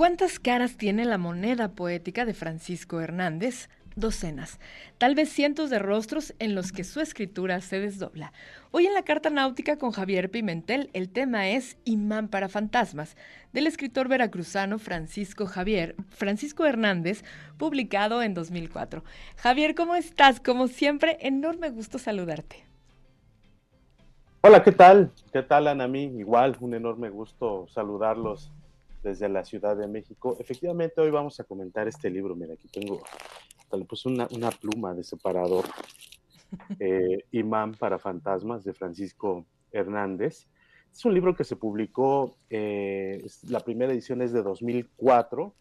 ¿Cuántas caras tiene la moneda poética de Francisco Hernández? Docenas, tal vez cientos de rostros en los que su escritura se desdobla. Hoy en la Carta Náutica con Javier Pimentel el tema es Imán para Fantasmas, del escritor veracruzano Francisco Javier, Francisco Hernández, publicado en 2004. Javier, ¿cómo estás? Como siempre, enorme gusto saludarte. Hola, ¿qué tal? ¿Qué tal, Anami? Igual, un enorme gusto saludarlos desde la Ciudad de México. Efectivamente, hoy vamos a comentar este libro. Mira, aquí tengo, le puse una, una pluma de separador. Eh, Imán para Fantasmas de Francisco Hernández. Es un libro que se publicó, eh, la primera edición es de 2004.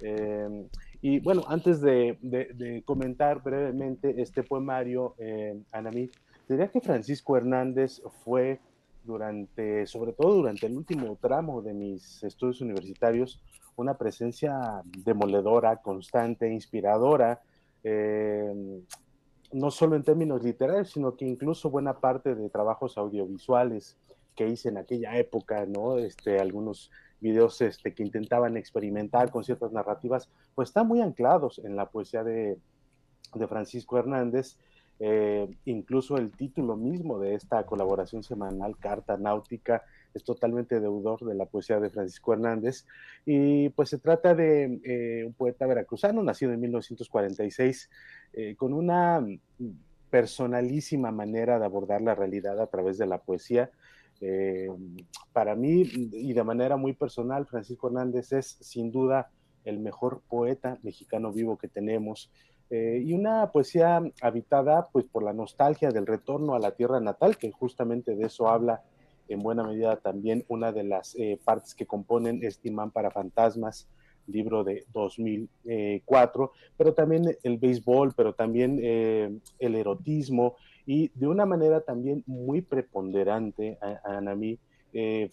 Eh, y bueno, antes de, de, comentar brevemente este poemario, eh, Anamí, diría que Francisco Hernández fue durante, sobre todo durante el último tramo de mis estudios universitarios, una presencia demoledora, constante, inspiradora, eh, no solo en términos literarios, sino que incluso buena parte de trabajos audiovisuales que hice en aquella época, ¿no? Este, algunos videos este, que intentaban experimentar con ciertas narrativas, pues están muy anclados en la poesía de, de Francisco Hernández eh, incluso el título mismo de esta colaboración semanal, Carta Náutica, es totalmente deudor de la poesía de Francisco Hernández. Y pues se trata de eh, un poeta veracruzano, nacido en 1946, eh, con una personalísima manera de abordar la realidad a través de la poesía. para mí, y de manera muy personal, Francisco Hernández es sin duda el mejor poeta mexicano vivo que tenemos. Eh, y una poesía habitada pues por la nostalgia del retorno a la tierra natal, que justamente de eso habla en buena medida también una de las eh, partes que componen este imán para fantasmas, libro de 2004, pero también el béisbol, pero también eh, el erotismo y de una manera también muy preponderante, a, mí,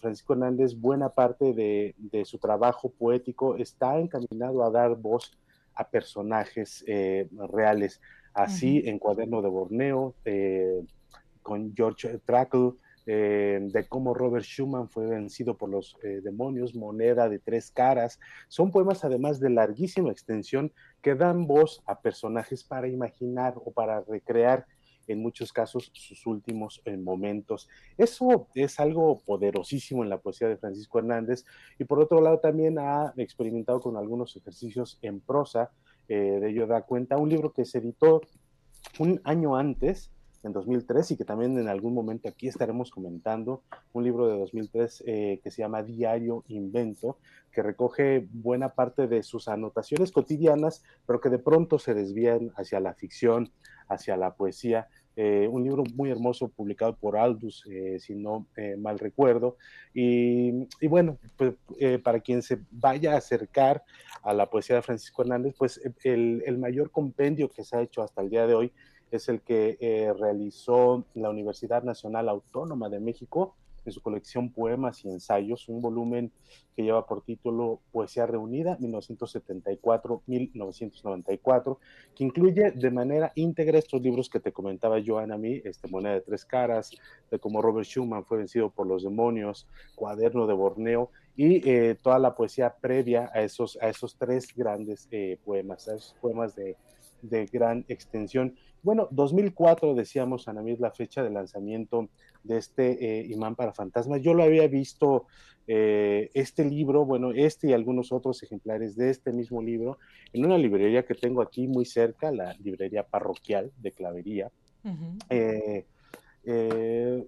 Francisco Hernández, buena parte de, su trabajo poético está encaminado a dar voz a personajes eh, reales. Así en Cuaderno de Borneo, eh, con George Trackle, eh, de cómo Robert Schumann fue vencido por los demonios, Moneda de tres caras. Son poemas además de larguísima extensión que dan voz a personajes para imaginar o para recrear en muchos casos sus últimos eh, momentos. Eso es algo poderosísimo en la poesía de Francisco Hernández y por otro lado también ha experimentado con algunos ejercicios en prosa, eh, de ello da cuenta un libro que se editó un año antes, en 2003 y que también en algún momento aquí estaremos comentando, un libro de 2003 eh, que se llama Diario Invento, que recoge buena parte de sus anotaciones cotidianas, pero que de pronto se desvían hacia la ficción, hacia la poesía. Eh, un libro muy hermoso publicado por Aldus, eh, si no mal recuerdo. Y, bueno, pues, para quien se vaya a acercar a la poesía de Francisco Hernández, pues el, el mayor compendio que se ha hecho hasta el día de hoy es el que eh, realizó la Universidad Nacional Autónoma de México en su colección Poemas y Ensayos, un volumen que lleva por título Poesía Reunida 1974-1994, que incluye de manera íntegra estos libros que te comentaba Joan a mí, este Moneda de Tres Caras, de cómo Robert Schumann fue vencido por los demonios, Cuaderno de Borneo, y eh, toda la poesía previa a esos, a esos tres grandes eh, poemas, a esos poemas de, de gran extensión. Bueno, 2004 decíamos, Ana la fecha de lanzamiento de este eh, imán para fantasmas. Yo lo había visto, eh, este libro, bueno, este y algunos otros ejemplares de este mismo libro, en una librería que tengo aquí muy cerca, la librería parroquial de Clavería. Eh,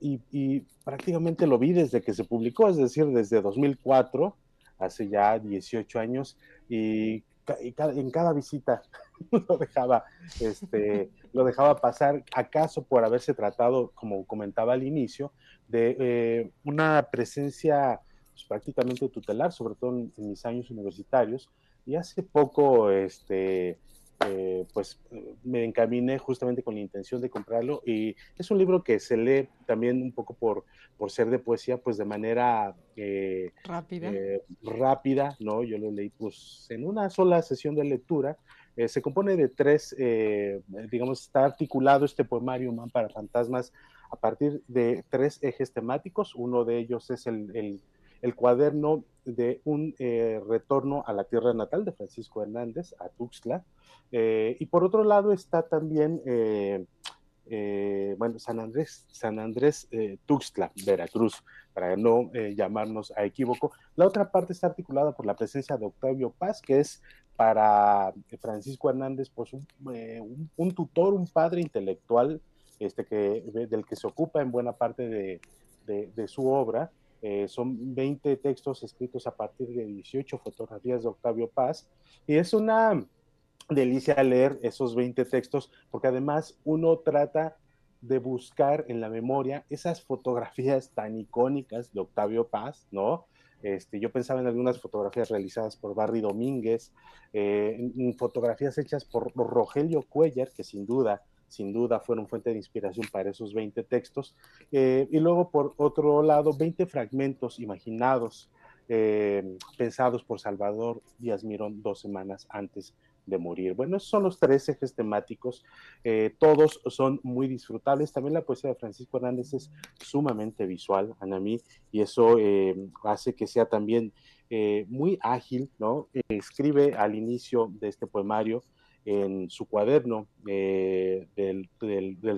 y, y, prácticamente lo vi desde que se publicó, es decir, desde 2004, hace ya 18 años, y en cada visita lo dejaba, este, lo dejaba pasar, acaso por haberse tratado, como comentaba al inicio, de eh, una presencia pues, prácticamente tutelar, sobre todo en, mis años universitarios, y hace poco, este, eh, pues me encaminé justamente con la intención de comprarlo y es un libro que se lee también un poco por, por ser de poesía, pues de manera eh, rápida. Eh, rápida, ¿no? Yo lo leí pues en una sola sesión de lectura. se compone de tres, digamos, está articulado este poemario Man para Fantasmas a partir de tres ejes temáticos. Uno de ellos es el, el el cuaderno de un eh, retorno a la tierra natal de Francisco Hernández, a Tuxtla. Eh, y por otro lado está también, eh, bueno, San Andrés, San Andrés Tuxtla, Veracruz, para no llamarnos a equívoco. La otra parte está articulada por la presencia de Octavio Paz, que es para Francisco Hernández, pues un, tutor, un padre intelectual, este que, del que se ocupa en buena parte de, de su obra, eh, son 20 textos escritos a partir de 18 fotografías de Octavio Paz. Y es una delicia leer esos 20 textos, porque además uno trata de buscar en la memoria esas fotografías tan icónicas de Octavio Paz, ¿no? Este, yo pensaba en algunas fotografías realizadas por Barry Domínguez, eh, fotografías hechas por Rogelio Cuellar, que sin duda sin duda fueron fuente de inspiración para esos 20 textos. Eh, y luego, por otro lado, 20 fragmentos imaginados, eh, pensados por Salvador Díaz Mirón dos semanas antes de morir. Bueno, esos son los tres ejes temáticos. Eh, todos son muy disfrutables. También la poesía de Francisco Hernández es sumamente visual, Anamí, y eso hace que sea también muy ágil, ¿no? escribe al inicio de este poemario en su cuaderno eh, del,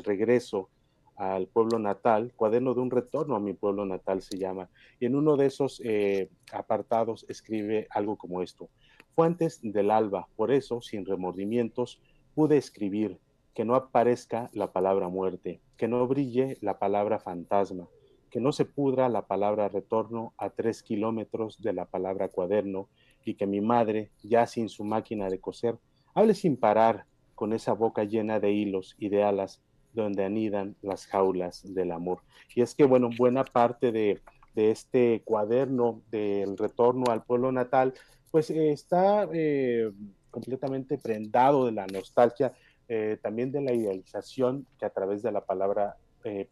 regreso al pueblo natal, cuaderno de un retorno a mi pueblo natal se llama, y en uno de esos eh, apartados escribe algo como esto. Fue antes del alba, por eso, sin remordimientos, pude escribir que no aparezca la palabra muerte, que no brille la palabra fantasma, que no se pudra la palabra retorno a tres kilómetros de la palabra cuaderno, y que mi madre, ya sin su máquina de coser, Hable sin parar con esa boca llena de hilos y de alas donde anidan las jaulas del amor. Y es que, bueno, buena parte de, este cuaderno del retorno al pueblo natal, pues eh, está eh, completamente prendado de la nostalgia, eh, también de la idealización que a través de la palabra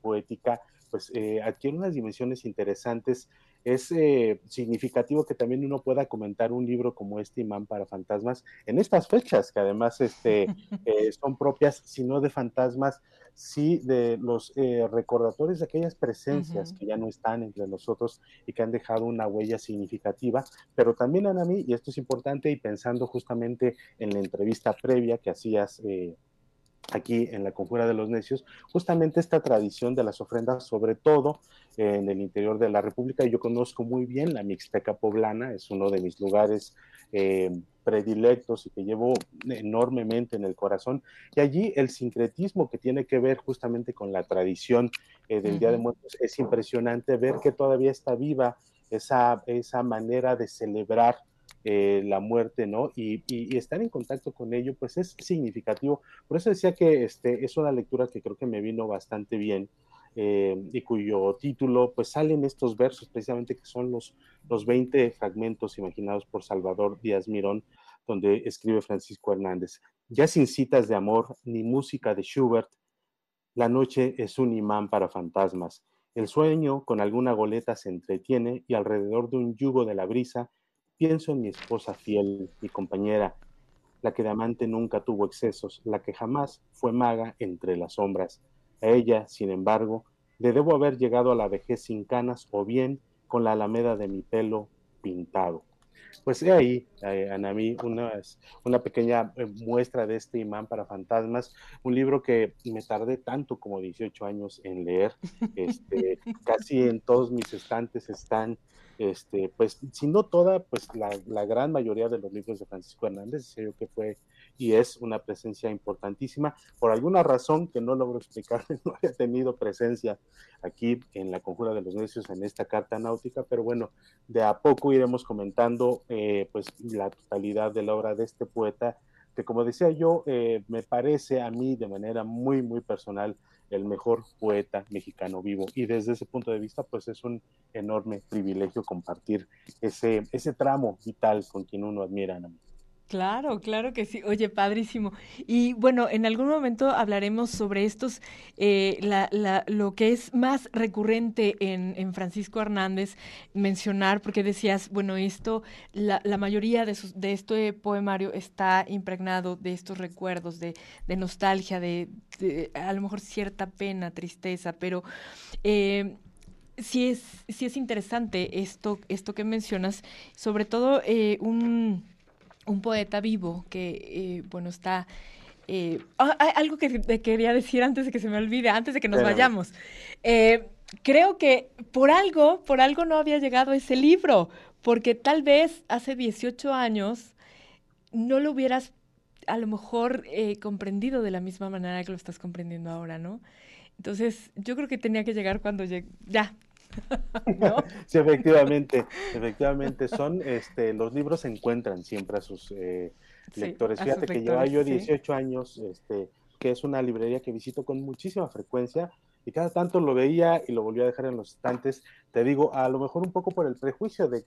poética, pues adquiere unas dimensiones interesantes es eh, significativo que también uno pueda comentar un libro como este Imán para Fantasmas en estas fechas, que además este, eh, son propias, si no de fantasmas, sí de los eh, recordatorios de aquellas presencias que ya no están entre nosotros y que han dejado una huella significativa, pero también a mí, y esto es importante, y pensando justamente en la entrevista previa que hacías aquí en la Conjura de los Necios, justamente esta tradición de las ofrendas, sobre todo en el interior de la República. Yo conozco muy bien la Mixteca Poblana, es uno de mis lugares eh, predilectos y que llevo enormemente en el corazón. Y allí el sincretismo que tiene que ver justamente con la tradición eh, del Día de Muertos es impresionante ver que todavía está viva esa, esa manera de celebrar eh, la muerte, ¿no? Y, estar en contacto con ello, pues es significativo. Por eso decía que este, es una lectura que creo que me vino bastante bien eh, y cuyo título, pues salen estos versos precisamente que son los, los 20 fragmentos imaginados por Salvador Díaz Mirón, donde escribe Francisco Hernández. Ya sin citas de amor ni música de Schubert, la noche es un imán para fantasmas. El sueño con alguna goleta se entretiene y alrededor de un yugo de la brisa Pienso en mi esposa fiel, mi compañera, la que de amante nunca tuvo excesos, la que jamás fue maga entre las sombras. A ella, sin embargo, le debo haber llegado a la vejez sin canas o bien con la alameda de mi pelo pintado. Pues he ahí, eh, Anami, una, una pequeña eh, muestra de este imán para fantasmas, un libro que me tardé tanto como 18 años en leer, este, casi en todos mis estantes están este, pues, si no toda, pues la, gran mayoría de los libros de Francisco Hernández, sé que fue y es una presencia importantísima. Por alguna razón que no logro explicar, no había tenido presencia aquí en la Conjura de los Necios en esta carta náutica, pero bueno, de a poco iremos comentando eh, pues la totalidad de la obra de este poeta, que como decía yo, eh, me parece a mí de manera muy, muy personal el mejor poeta mexicano vivo. Y desde ese punto de vista, pues es un enorme privilegio compartir ese, ese tramo vital con quien uno admira. ¿no? Claro, claro que sí. Oye, padrísimo. Y bueno, en algún momento hablaremos sobre estos, eh, lo que es más recurrente en, en, Francisco Hernández mencionar, porque decías, bueno, esto, la, la mayoría de, sus, de este poemario está impregnado de estos recuerdos, de, de nostalgia, de, a lo mejor cierta pena, tristeza, pero... Eh, sí es, sí es interesante esto, esto que mencionas, sobre todo eh, un, poeta vivo que, eh, bueno, está... Eh, ah, algo que te quería decir antes de que se me olvide, antes de que nos vayamos. creo que por algo, por algo no había llegado ese libro, porque tal vez hace 18 años no lo hubieras a lo mejor comprendido de la misma manera que lo estás comprendiendo ahora, ¿no? Entonces, yo creo que tenía que llegar cuando llegue, ya, sí, efectivamente, efectivamente son, este, los libros se encuentran siempre a sus eh, lectores. Fíjate que lleva yo 18 años, este, que es una librería que visito con muchísima frecuencia y cada tanto lo veía y lo volví a dejar en los estantes. Te digo, a lo mejor un poco por el prejuicio de,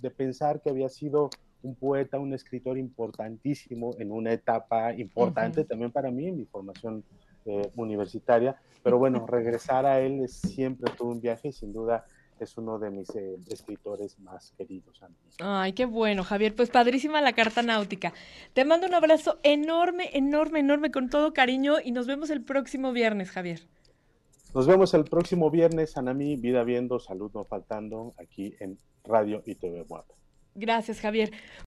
de pensar que había sido un poeta, un escritor importantísimo en una etapa importante también para mí en mi formación eh, universitaria. Pero bueno, regresar a él es siempre todo un viaje y sin duda es uno de mis eh, escritores más queridos. Ay, qué bueno, Javier. Pues padrísima la carta náutica. Te mando un abrazo enorme, enorme, enorme, con todo cariño y nos vemos el próximo viernes, Javier. Nos vemos el próximo viernes, Anami, vida viendo, salud no faltando, aquí en Radio y TV Gracias, Javier.